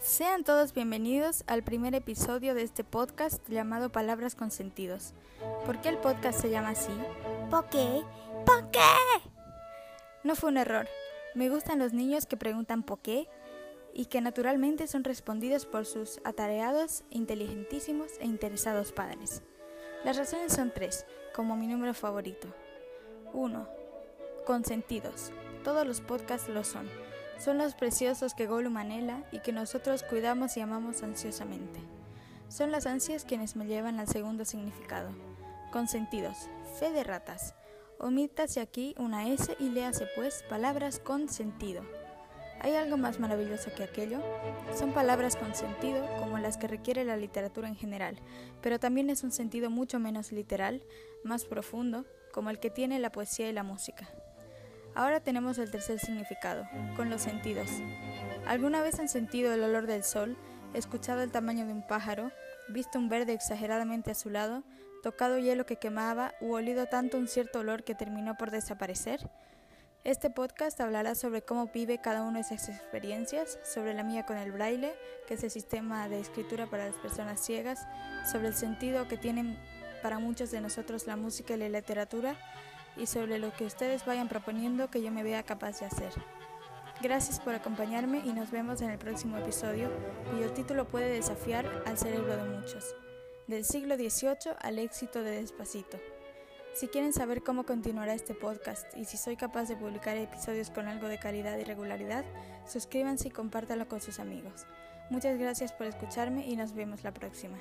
Sean todos bienvenidos al primer episodio de este podcast llamado Palabras con Sentidos. ¿Por qué el podcast se llama así? ¿Por qué? ¿Por qué? No fue un error. Me gustan los niños que preguntan ¿por qué? y que naturalmente son respondidos por sus atareados, inteligentísimos e interesados padres. Las razones son tres, como mi número favorito. 1. Consentidos. Todos los podcasts lo son. Son los preciosos que Gollum anhela y que nosotros cuidamos y amamos ansiosamente. Son las ansias quienes me llevan al segundo significado. Consentidos. Fe de ratas. Omítase aquí una S y léase pues palabras con sentido. ¿Hay algo más maravilloso que aquello? Son palabras con sentido como las que requiere la literatura en general, pero también es un sentido mucho menos literal, más profundo, como el que tiene la poesía y la música. Ahora tenemos el tercer significado, con los sentidos. ¿Alguna vez han sentido el olor del sol, escuchado el tamaño de un pájaro, visto un verde exageradamente azulado, tocado hielo que quemaba u olido tanto un cierto olor que terminó por desaparecer? Este podcast hablará sobre cómo vive cada una de esas experiencias, sobre la mía con el braille, que es el sistema de escritura para las personas ciegas, sobre el sentido que tienen para muchos de nosotros la música y la literatura, y sobre lo que ustedes vayan proponiendo que yo me vea capaz de hacer. Gracias por acompañarme y nos vemos en el próximo episodio, cuyo título puede desafiar al cerebro de muchos, del siglo XVIII al éxito de Despacito. Si quieren saber cómo continuará este podcast y si soy capaz de publicar episodios con algo de calidad y regularidad, suscríbanse y compártanlo con sus amigos. Muchas gracias por escucharme y nos vemos la próxima.